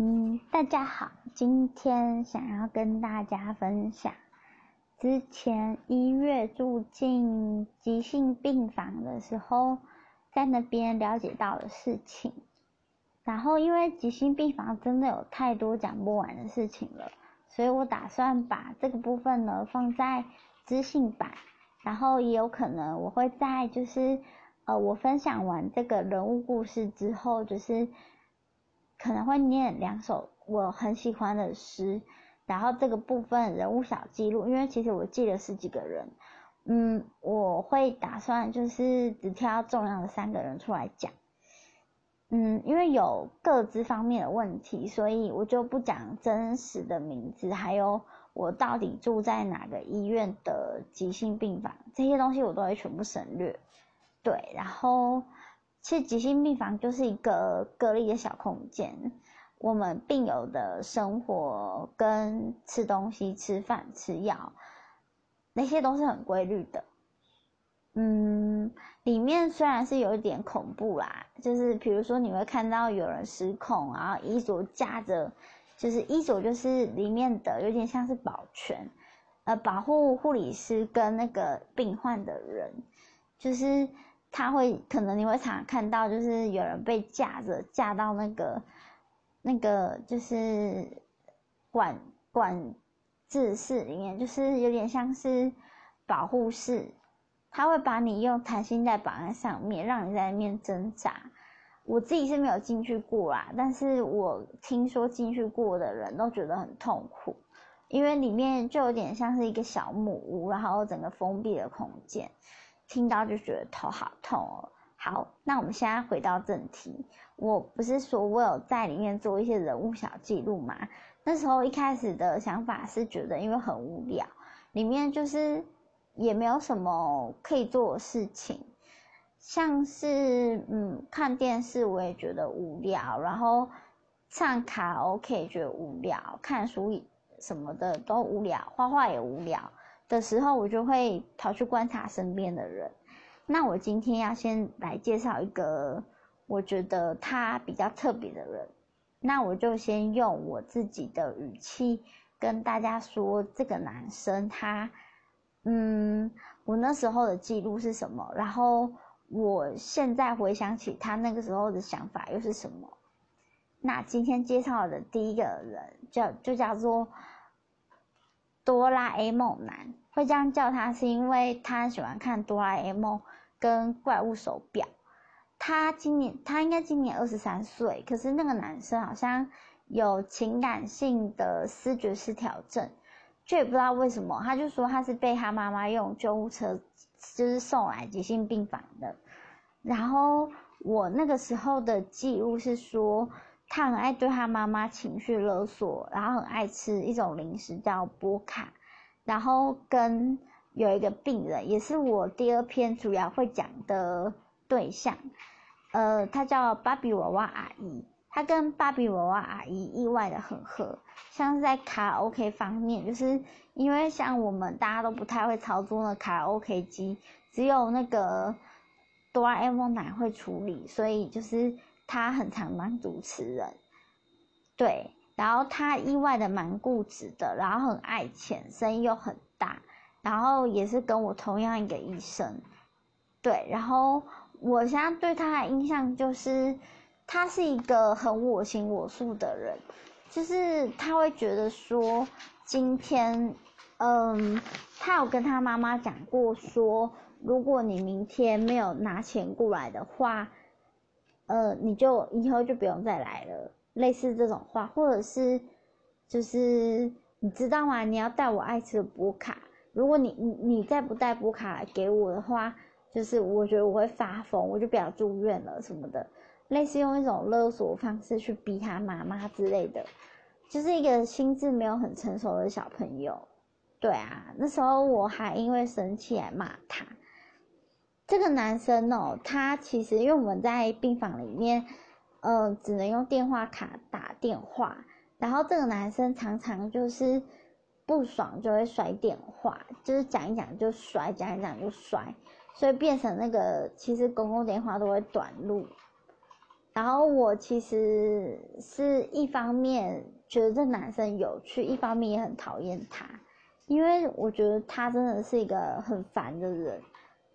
嗯，大家好，今天想要跟大家分享之前一月住进急性病房的时候，在那边了解到的事情。然后，因为急性病房真的有太多讲不完的事情了，所以我打算把这个部分呢放在知性版，然后也有可能我会在就是呃我分享完这个人物故事之后，就是。可能会念两首我很喜欢的诗，然后这个部分人物小记录，因为其实我记了十几个人，嗯，我会打算就是只挑重要的三个人出来讲，嗯，因为有各自方面的问题，所以我就不讲真实的名字，还有我到底住在哪个医院的急性病房，这些东西我都会全部省略，对，然后。其实急性病房就是一个隔离的小空间，我们病友的生活跟吃东西、吃饭、吃药，那些都是很规律的。嗯，里面虽然是有一点恐怖啦，就是比如说你会看到有人失控，然后衣着架着，就是衣着就是里面的有点像是保全，呃，保护护理师跟那个病患的人，就是。他会可能你会常看到，就是有人被架着架到那个那个就是管管制室里面，就是有点像是保护室，他会把你用弹性带绑在上面，让你在里面挣扎。我自己是没有进去过啦，但是我听说进去过的人都觉得很痛苦，因为里面就有点像是一个小木屋，然后整个封闭的空间。听到就觉得头好痛哦。好，那我们现在回到正题。我不是说我有在里面做一些人物小记录吗？那时候一开始的想法是觉得，因为很无聊，里面就是也没有什么可以做的事情，像是嗯看电视我也觉得无聊，然后唱卡 OK 觉得无聊，看书什么的都无聊，画画也无聊。的时候，我就会跑去观察身边的人。那我今天要先来介绍一个我觉得他比较特别的人。那我就先用我自己的语气跟大家说，这个男生他，嗯，我那时候的记录是什么？然后我现在回想起他那个时候的想法又是什么？那今天介绍的第一个人叫就叫做。哆啦 A 梦男会这样叫他，是因为他喜欢看哆啦 A 梦跟怪物手表。他今年他应该今年二十三岁，可是那个男生好像有情感性的思觉失调症，却也不知道为什么。他就说他是被他妈妈用救护车就是送来急性病房的。然后我那个时候的记录是说。他很爱对他妈妈情绪勒索，然后很爱吃一种零食叫波卡，然后跟有一个病人，也是我第二篇主要会讲的对象，呃，他叫芭比娃娃阿姨，他跟芭比娃娃阿姨意外的很合，像是在卡拉 OK 方面，就是因为像我们大家都不太会操作那卡拉 OK 机，只有那个哆啦 A 梦奶会处理，所以就是。他很常当主持人，对，然后他意外的蛮固执的，然后很爱钱，声音又很大，然后也是跟我同样一个医生，对，然后我现在对他的印象就是，他是一个很我行我素的人，就是他会觉得说，今天，嗯，他有跟他妈妈讲过说，如果你明天没有拿钱过来的话。呃，你就以后就不用再来了，类似这种话，或者是，就是你知道吗？你要带我爱吃的补卡，如果你你你再不带补卡来给我的话，就是我觉得我会发疯，我就不要住院了什么的，类似用一种勒索方式去逼他妈妈之类的，就是一个心智没有很成熟的小朋友。对啊，那时候我还因为生气来骂他。这个男生哦，他其实因为我们在病房里面，呃，只能用电话卡打电话，然后这个男生常常就是不爽就会摔电话，就是讲一讲就摔，讲一讲就摔，所以变成那个其实公共电话都会短路，然后我其实是一方面觉得这男生有趣，一方面也很讨厌他，因为我觉得他真的是一个很烦的人，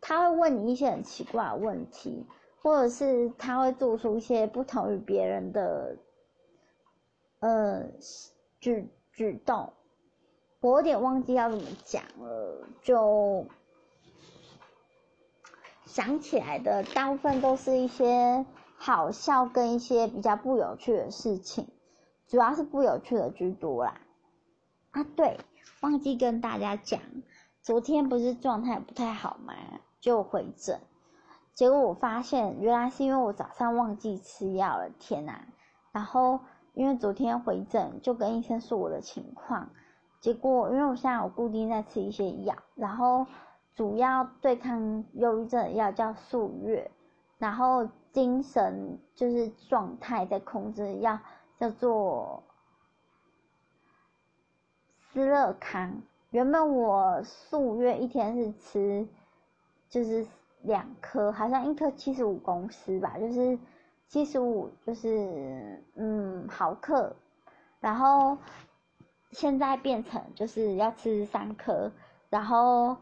他会问你一些很奇怪的问题，或者是他会做出一些不同于别人的，呃，举举动，我有点忘记要怎么讲了，就想起来的大部分都是一些。好笑跟一些比较不有趣的事情，主要是不有趣的居多啦。啊，对，忘记跟大家讲，昨天不是状态不太好吗？就回诊，结果我发现原来是因为我早上忘记吃药了，天哪！然后因为昨天回诊就跟医生说我的情况，结果因为我现在有固定在吃一些药，然后主要对抗忧郁症的药叫素月，然后。精神就是状态在控制，药叫做斯乐康。原本我数月一天是吃，就是两颗，好像一颗七十五公司吧，就是七十五，就是嗯毫克。然后现在变成就是要吃三颗，然后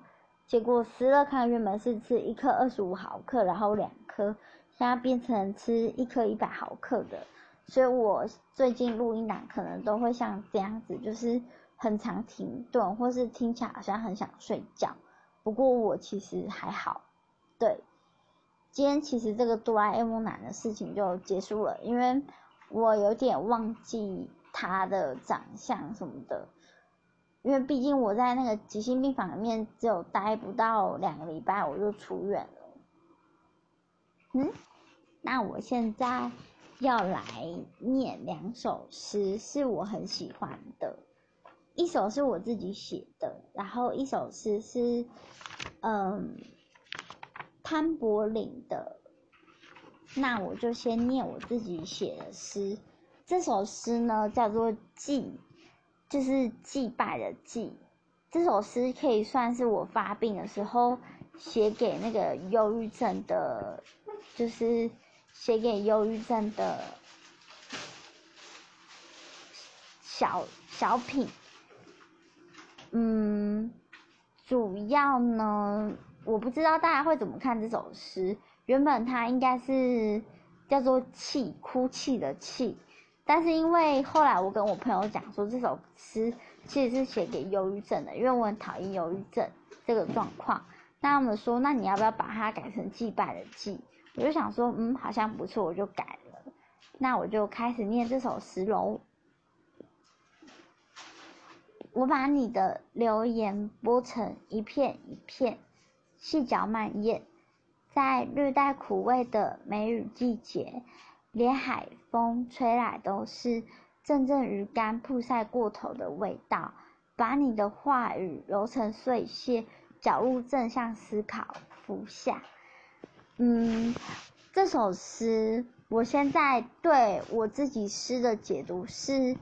结果斯乐康原本是吃一颗二十五毫克，然后两颗。现在变成吃一颗一百毫克的，所以我最近录音档可能都会像这样子，就是很长停顿，或是听起来好像很想睡觉。不过我其实还好。对，今天其实这个哆啦 A 梦男的事情就结束了，因为我有点忘记他的长相什么的，因为毕竟我在那个急性病房里面只有待不到两个礼拜，我就出院了。嗯，那我现在要来念两首诗，是我很喜欢的。一首是我自己写的，然后一首诗是嗯潘柏林的。那我就先念我自己写的诗。这首诗呢叫做祭，就是祭拜的祭。这首诗可以算是我发病的时候写给那个忧郁症的。就是写给忧郁症的小小品，嗯，主要呢，我不知道大家会怎么看这首诗。原本它应该是叫做“泣”，哭泣的“泣”，但是因为后来我跟我朋友讲说，这首诗其实是写给忧郁症的，因为我很讨厌忧郁症这个状况。那他们说，那你要不要把它改成祭拜的“祭”？我就想说，嗯，好像不错，我就改了。那我就开始念这首诗喽。我把你的留言剥成一片一片，细嚼慢咽，在略带苦味的梅雨季节，连海风吹来都是阵阵鱼干曝晒过头的味道。把你的话语揉成碎屑，搅入正向思考，服下。嗯，这首诗我现在对我自己诗的解读是，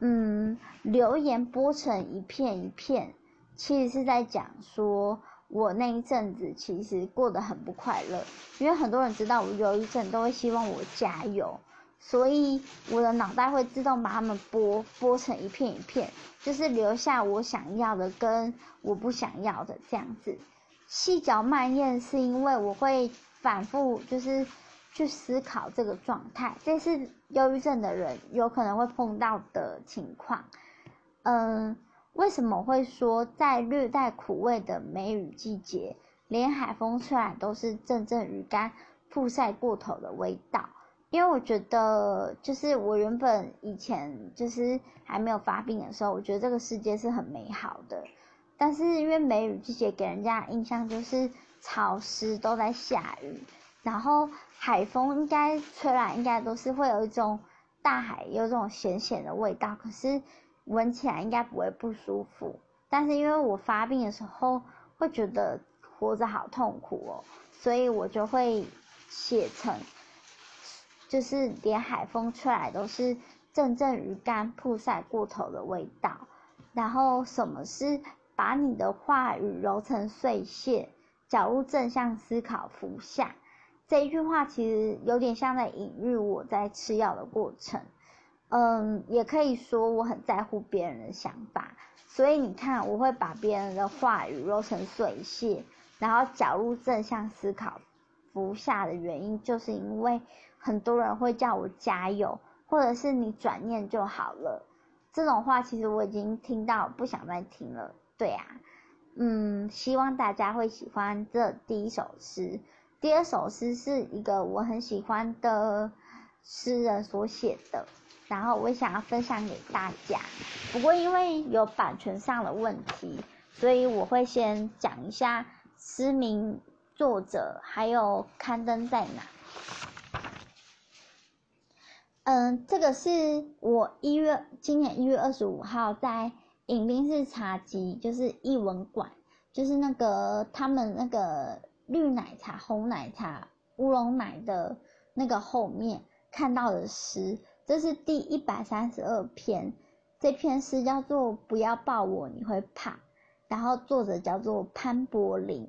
嗯，留言剥成一片一片，其实是在讲说我那一阵子其实过得很不快乐，因为很多人知道我忧郁症，都会希望我加油，所以我的脑袋会自动把它们剥剥成一片一片，就是留下我想要的跟我不想要的这样子。细嚼慢咽是因为我会。反复就是去思考这个状态，这是忧郁症的人有可能会碰到的情况。嗯，为什么会说在略带苦味的梅雨季节，连海风吹来都是阵阵鱼干曝晒过头的味道？因为我觉得，就是我原本以前就是还没有发病的时候，我觉得这个世界是很美好的。但是因为梅雨季节给人家印象就是。潮湿都在下雨，然后海风应该吹来，应该都是会有一种大海有这种咸咸的味道，可是闻起来应该不会不舒服。但是因为我发病的时候会觉得活着好痛苦哦，所以我就会写成，就是连海风吹来都是阵阵鱼干曝晒过头的味道。然后什么是把你的话语揉成碎屑？搅入正向思考，服下。这一句话其实有点像在隐喻我在吃药的过程，嗯，也可以说我很在乎别人的想法，所以你看，我会把别人的话语揉成碎屑，然后搅入正向思考，服下的原因，就是因为很多人会叫我加油，或者是你转念就好了，这种话其实我已经听到不想再听了，对呀。嗯，希望大家会喜欢这第一首诗。第二首诗是一个我很喜欢的诗人所写的，然后我想要分享给大家。不过因为有版权上的问题，所以我会先讲一下诗名、作者还有刊登在哪。嗯，这个是我一月今年一月二十五号在。饮冰式茶几就是译文馆，就是那个他们那个绿奶茶、红奶茶、乌龙奶的那个后面看到的诗，这是第一百三十二篇。这篇诗叫做《不要抱我，你会怕》，然后作者叫做潘柏林。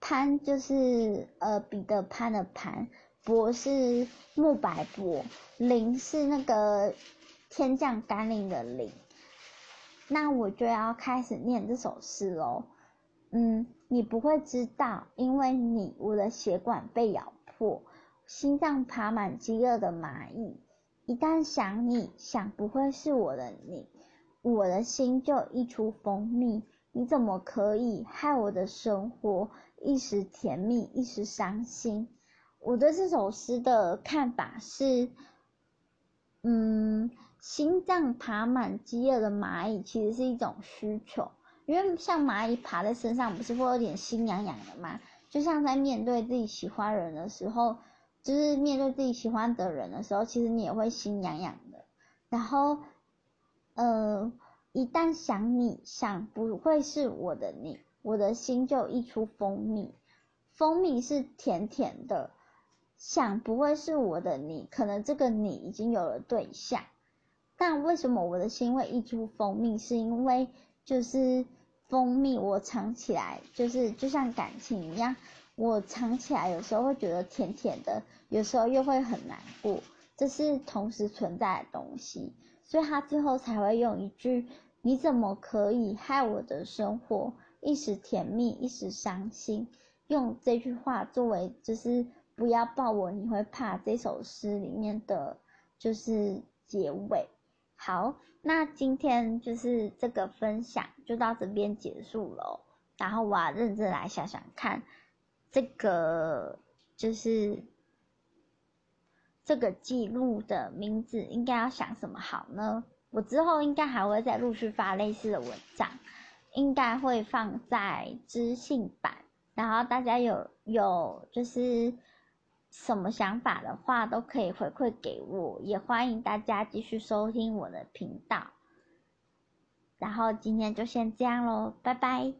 潘就是呃彼得潘的潘，柏是木白柏，林是那个天降甘霖的霖。那我就要开始念这首诗喽。嗯，你不会知道，因为你我的血管被咬破，心脏爬满饥饿的蚂蚁。一旦想你想不会是我的你，我的心就溢出蜂蜜。你怎么可以害我的生活一时甜蜜一时伤心？我对这首诗的看法是，嗯。心脏爬满饥饿的蚂蚁，其实是一种需求，因为像蚂蚁爬在身上，不是会有点心痒痒的吗？就像在面对自己喜欢人的时候，就是面对自己喜欢的人的时候，其实你也会心痒痒的。然后，呃，一旦想你想不会是我的你，我的心就溢出蜂蜜，蜂蜜是甜甜的。想不会是我的你，可能这个你已经有了对象。但为什么我的心会溢出蜂蜜？是因为就是蜂蜜，我藏起来，就是就像感情一样，我藏起来，有时候会觉得甜甜的，有时候又会很难过，这是同时存在的东西，所以他最后才会用一句“你怎么可以害我的生活一时甜蜜一时伤心”，用这句话作为就是不要抱我，你会怕这首诗里面的就是结尾。好，那今天就是这个分享就到这边结束了。然后我要认真来想想看，这个就是这个记录的名字应该要想什么好呢？我之后应该还会再陆续发类似的文章，应该会放在知性版，然后大家有有就是。什么想法的话都可以回馈给我，也欢迎大家继续收听我的频道。然后今天就先这样喽，拜拜。